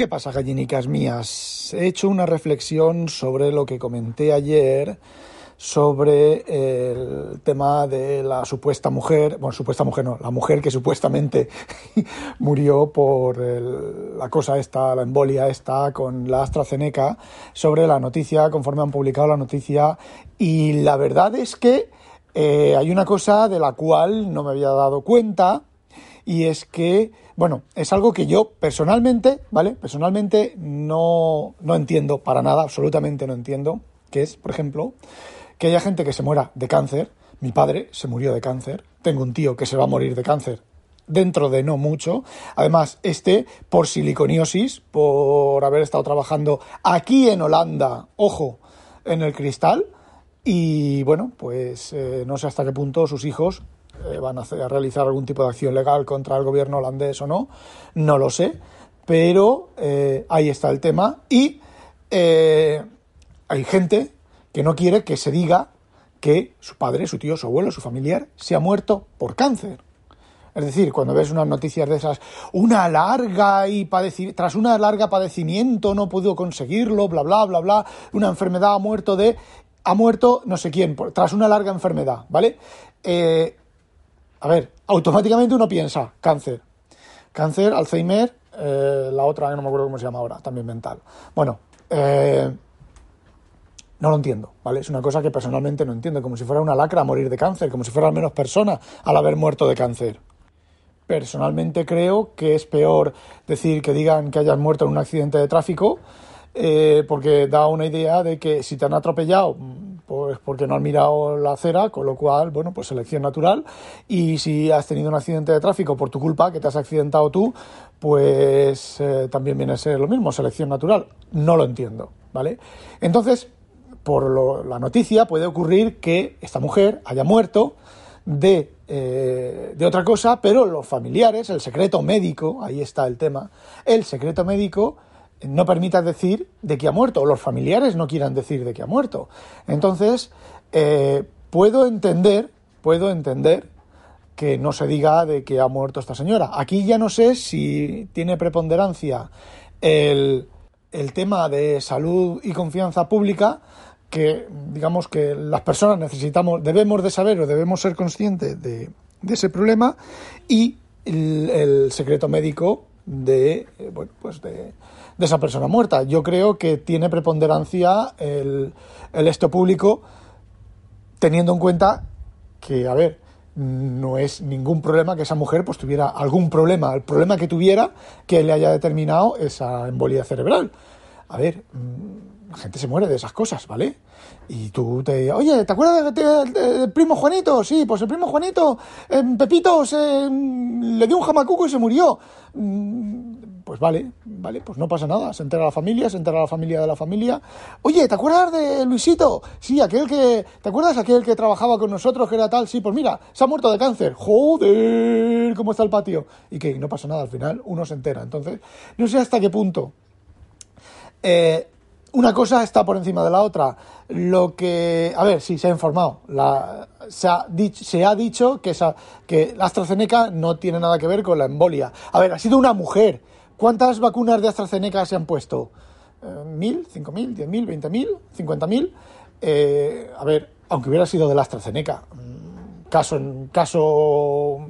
¿Qué pasa, gallinicas mías? He hecho una reflexión sobre lo que comenté ayer sobre el tema de la supuesta mujer, bueno, supuesta mujer no, la mujer que supuestamente murió por la cosa esta, la embolia esta con la AstraZeneca, sobre la noticia, conforme han publicado la noticia, y la verdad es que eh, hay una cosa de la cual no me había dado cuenta, y es que bueno, es algo que yo personalmente, ¿vale? Personalmente no, no entiendo para nada, absolutamente no entiendo, que es, por ejemplo, que haya gente que se muera de cáncer. Mi padre se murió de cáncer. Tengo un tío que se va a morir de cáncer dentro de no mucho. Además, este por siliconiosis, por haber estado trabajando aquí en Holanda, ojo, en el cristal. Y bueno, pues eh, no sé hasta qué punto sus hijos eh, van a, realizar algún tipo de acción legal contra el gobierno holandés o no, no lo sé, pero eh, ahí está el tema y eh, hay gente que no quiere que se diga que su padre, su tío, su abuelo, su familiar se ha muerto por cáncer. Es decir, cuando ves unas noticias de esas, una larga y tras una larga padecimiento no pudo conseguirlo, bla bla bla bla, una enfermedad ha muerto de ha muerto no sé quién, tras una larga enfermedad, ¿vale? A ver, automáticamente uno piensa cáncer. Cáncer, Alzheimer, eh, la otra, no me acuerdo cómo se llama ahora, también mental. Bueno, eh, no lo entiendo, ¿vale? Es una cosa que personalmente no entiendo, como si fuera una lacra morir de cáncer, como si fuera al menos persona al haber muerto de cáncer. Personalmente creo que es peor decir que digan que hayas muerto en un accidente de tráfico, eh, porque da una idea de que si te han atropellado pues porque no has mirado la acera, con lo cual, bueno, pues selección natural. Y si has tenido un accidente de tráfico por tu culpa, que te has accidentado tú, pues eh, también viene a ser lo mismo, selección natural. No lo entiendo, ¿vale? Entonces, por la noticia puede ocurrir que esta mujer haya muerto de, eh, de otra cosa, pero los familiares, el secreto médico, ahí está el tema, el secreto médico no permitas decir de que ha muerto, o los familiares no quieran decir de que ha muerto. Entonces, eh, puedo entender, puedo entender que no se diga de que ha muerto esta señora. Aquí ya no sé si tiene preponderancia el, el tema de salud y confianza pública, que digamos que las personas necesitamos, debemos de saber o debemos ser conscientes de, de ese problema, y el, secreto médico de, eh, bueno, pues de, de esa persona muerta. Yo creo que tiene preponderancia el, el esto público teniendo en cuenta que, a ver, no es ningún problema que esa mujer pues tuviera algún problema, el problema que tuviera que le haya determinado esa embolia cerebral. A ver, mm, la gente se muere de esas cosas, ¿vale? Y tú te oye, ¿te acuerdas del primo Juanito? Sí, pues el primo Juanito, Pepito, se, le dio un jamacuco y se murió. Mm, pues vale, vale, pues no pasa nada. Se entera la familia, se entera la familia de la familia. Oye, ¿te acuerdas de Luisito? Sí, aquel que. ¿Te acuerdas aquel que trabajaba con nosotros, que era tal? Sí, pues mira, se ha muerto de cáncer. Joder, ¿cómo está el patio? Y que no pasa nada, al final uno se entera. Entonces, no sé hasta qué punto. Eh, una cosa está por encima de la otra. Lo que. A ver, sí, se ha informado. La, se, ha dicho, se ha dicho que, esa, que la AstraZeneca no tiene nada que ver con la embolia. A ver, ha sido una mujer ¿Cuántas vacunas de AstraZeneca se han puesto? ¿Mil? ¿Cinco mil? ¿Diez mil? ¿Veinte mil? ¿Cincuenta mil? Eh, a ver, aunque hubiera sido de la AstraZeneca, mm, caso caso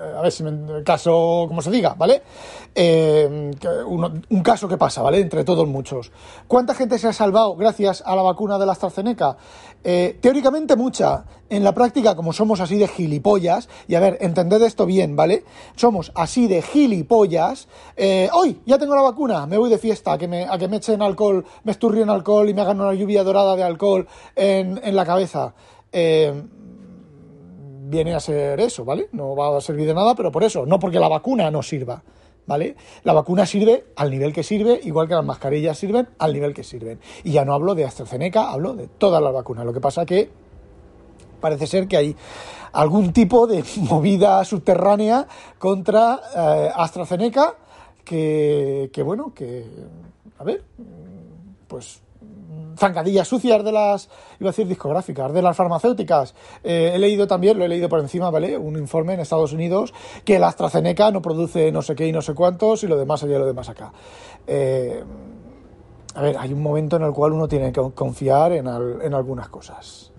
a ver si me caso, como se diga, ¿vale? Eh, un caso que pasa, ¿vale? Entre todos muchos. ¿Cuánta gente se ha salvado gracias a la vacuna de la AstraZeneca? Eh, teóricamente mucha. En la práctica, como somos así de gilipollas, y a ver, entended esto bien, ¿vale? Somos así de gilipollas. Eh, hoy ya tengo la vacuna, me voy de fiesta, a que me, a que me echen alcohol, me esturrien alcohol y me hagan una lluvia dorada de alcohol en, en la cabeza. Eh, viene a ser eso, ¿vale? No va a servir de nada, pero por eso, no porque la vacuna no sirva, ¿vale? La vacuna sirve al nivel que sirve, igual que las mascarillas sirven al nivel que sirven. Y ya no hablo de AstraZeneca, hablo de todas las vacunas. Lo que pasa que parece ser que hay algún tipo de movida subterránea contra eh, AstraZeneca que, que, bueno, que, a ver, pues zancadillas sucias de las, iba a decir discográficas, de las farmacéuticas. Eh, he leído también, lo he leído por encima, ¿vale? Un informe en Estados Unidos que la AstraZeneca no produce no sé qué y no sé cuántos y lo demás allá y lo demás acá. Eh, a ver, hay un momento en el cual uno tiene que confiar en, en algunas cosas.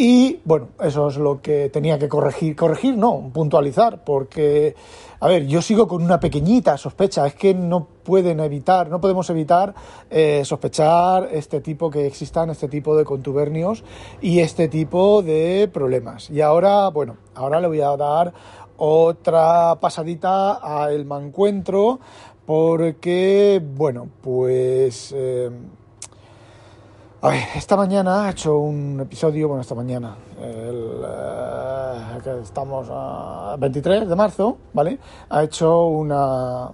Y bueno, eso es lo que tenía que corregir. Corregir, no, puntualizar, porque, a ver, yo sigo con una pequeñita sospecha. Es que no pueden evitar, no podemos evitar eh, sospechar este tipo que existan, este tipo de contubernios y este tipo de problemas. Y ahora, bueno, ahora le voy a dar otra pasadita al mancuentro, porque, bueno, pues. Eh, a ver, esta mañana he hecho un episodio, bueno, esta mañana, el, eh, que estamos a 23 de marzo, ¿vale? Ha hecho una,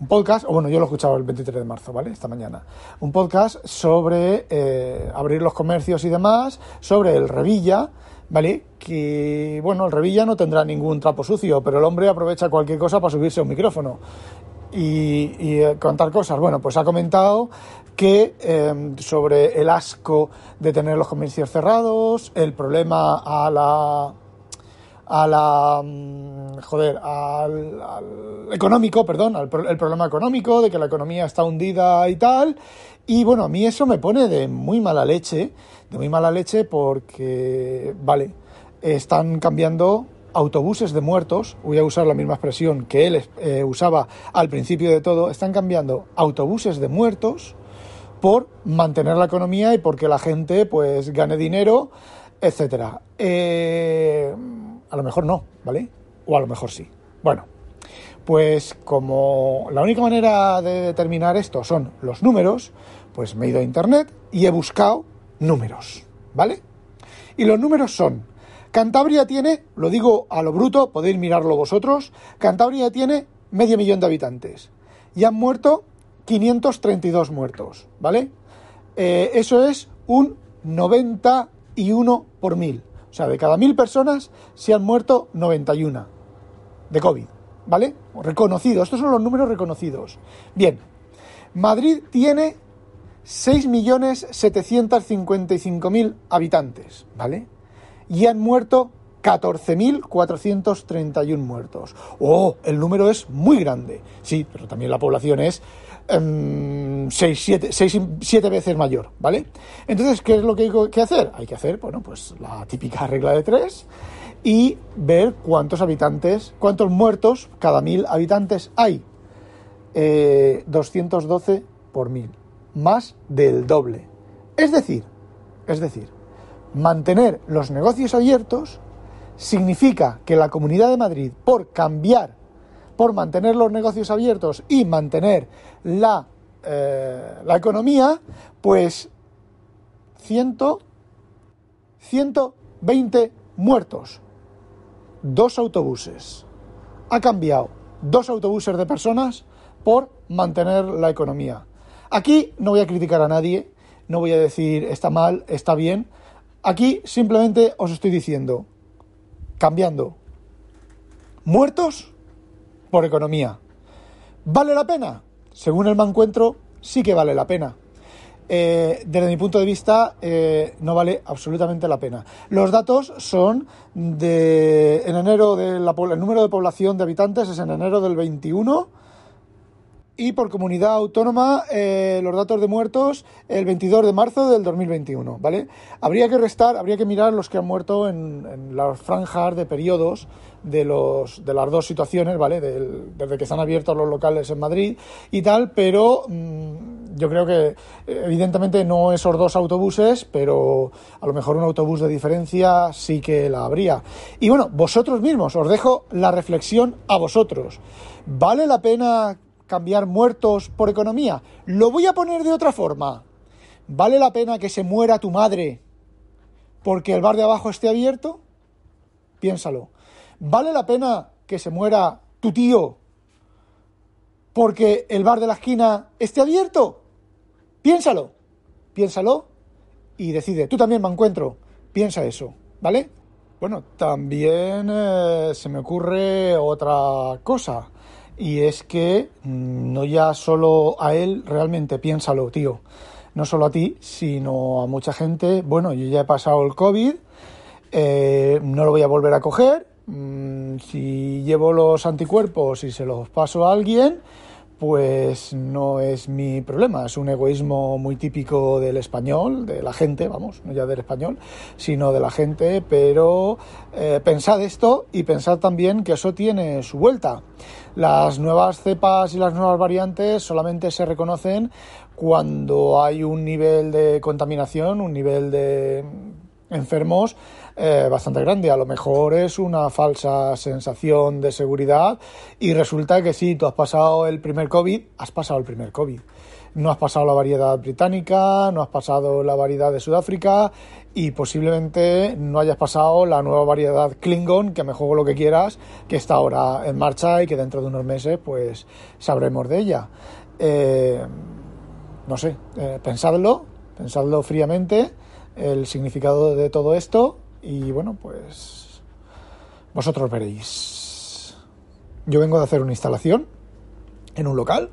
un podcast, o bueno, yo lo he escuchado el 23 de marzo, ¿vale? Esta mañana. Un podcast sobre eh, abrir los comercios y demás, sobre el Revilla, ¿vale? Que, bueno, el Revilla no tendrá ningún trapo sucio, pero el hombre aprovecha cualquier cosa para subirse a un micrófono y, y eh, contar cosas. Bueno, pues ha comentado que em, sobre el asco de tener los comercios cerrados, el problema a la a la mm, joder al, económico perdón al, el problema económico de que la economía está hundida y tal. Y bueno a mí eso me pone de muy mala leche de muy mala leche porque vale están cambiando autobuses de muertos, voy a usar la misma expresión que él eh, usaba al principio de todo, están cambiando autobuses de muertos por mantener la economía y porque la gente pues gane dinero, etcétera. Eh, a lo mejor no, ¿vale? O a lo mejor sí. Bueno, pues como la única manera de determinar esto son los números, pues me he ido a internet y he buscado números, ¿vale? Y los números son, Cantabria tiene, lo digo a lo bruto, podéis mirarlo vosotros, Cantabria tiene medio millón de habitantes y han muerto 532 muertos, ¿vale? Eh, eso es un 91 por mil. O sea, de cada mil personas se han muerto 91 de COVID, ¿vale? Reconocidos, estos son los números reconocidos. Bien, Madrid tiene 6.755.000 habitantes, ¿vale? Y han muerto 14.431 muertos. ¡Oh! El número es muy grande. Sí, pero también la población es 6, 7, veces mayor, ¿vale? Entonces, ¿qué es lo que hay que hacer? Hay que hacer, bueno, pues la típica regla de tres y ver cuántos habitantes, cuántos muertos cada mil habitantes hay. 212 eh, por mil, más del doble. Es decir, es decir, mantener los negocios abiertos significa que la Comunidad de Madrid, por cambiar por mantener los negocios abiertos y mantener la, eh, la economía, pues 100, 120 muertos, dos autobuses. Ha cambiado dos autobuses de personas por mantener la economía. Aquí no voy a criticar a nadie, no voy a decir está mal, está bien. Aquí simplemente os estoy diciendo, cambiando muertos por economía. ¿Vale la pena? Según el encuentro, sí que vale la pena. Eh, desde mi punto de vista, eh, no vale absolutamente la pena. Los datos son de en enero de la, el número de población de habitantes es en enero del 21 y por comunidad autónoma eh, los datos de muertos el 22 de marzo del 2021, ¿vale? Habría que restar, habría que mirar los que han muerto en, las franjas de periodos de, los, de las dos situaciones, ¿vale? desde que están abiertos los locales en Madrid y tal, pero mm, yo creo que evidentemente no esos dos autobuses, pero a lo mejor un autobús de diferencia sí que la habría. Y bueno, vosotros mismos, os dejo la reflexión a vosotros. ¿Vale la pena cambiar muertos por economía. Lo voy a poner de otra forma. ¿Vale la pena que se muera tu madre porque el bar de abajo esté abierto? Piénsalo. ¿Vale la pena que se muera tu tío porque el bar de la esquina esté abierto. Piénsalo, piénsalo y decide. Tú también me encuentro, piensa eso, ¿vale? Bueno, también eh, se me ocurre otra cosa. Y es que mm, no ya solo a él, realmente piénsalo, tío. No solo a ti, sino a mucha gente. Bueno, yo ya he pasado el COVID, eh, no lo voy a volver a coger. Mm, si llevo los anticuerpos y se los paso a alguien, pues no es mi problema, es un egoísmo muy típico del español, de la gente, vamos, no ya del español, sino de la gente, pero eh, pensad esto y pensad también que eso tiene su vuelta. Las nuevas cepas y las nuevas variantes solamente se reconocen cuando hay un nivel de contaminación, un nivel de enfermos eh, bastante grande. A lo mejor es una falsa sensación de seguridad y resulta que sí, tú has pasado el primer COVID, has pasado el primer COVID. No has pasado la variedad británica, no has pasado la variedad de Sudáfrica y posiblemente no hayas pasado la nueva variedad Klingon, que me juego lo que quieras, que está ahora en marcha y que dentro de unos meses pues sabremos de ella. Eh, no sé, eh, pensadlo, pensadlo fríamente el significado de todo esto y bueno, pues vosotros veréis. Yo vengo de hacer una instalación en un local,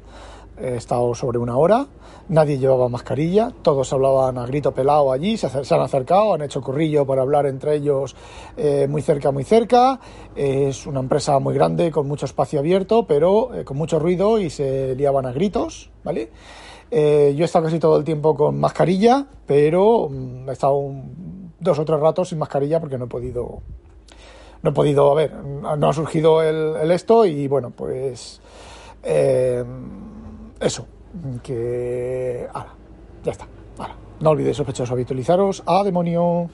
he estado sobre una hora, nadie llevaba mascarilla, todos hablaban a grito pelado allí, se, han acercado, han hecho corrillo para hablar entre ellos eh, muy cerca, muy cerca. es una empresa muy grande con mucho espacio abierto, pero eh, con mucho ruido y se liaban a gritos, ¿vale? Eh, yo he estado casi todo el tiempo con mascarilla, pero mm, he estado dos o tres ratos sin mascarilla porque no he podido. No he podido, a ver, no ha surgido el, esto y bueno, pues. Eh, eso, que. Ahora, ya está. Ahora, no olvidéis, sospechosos, habitualizaros. ¡A demonio!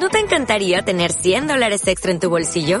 ¿No te encantaría tener 100 dólares extra en tu bolsillo?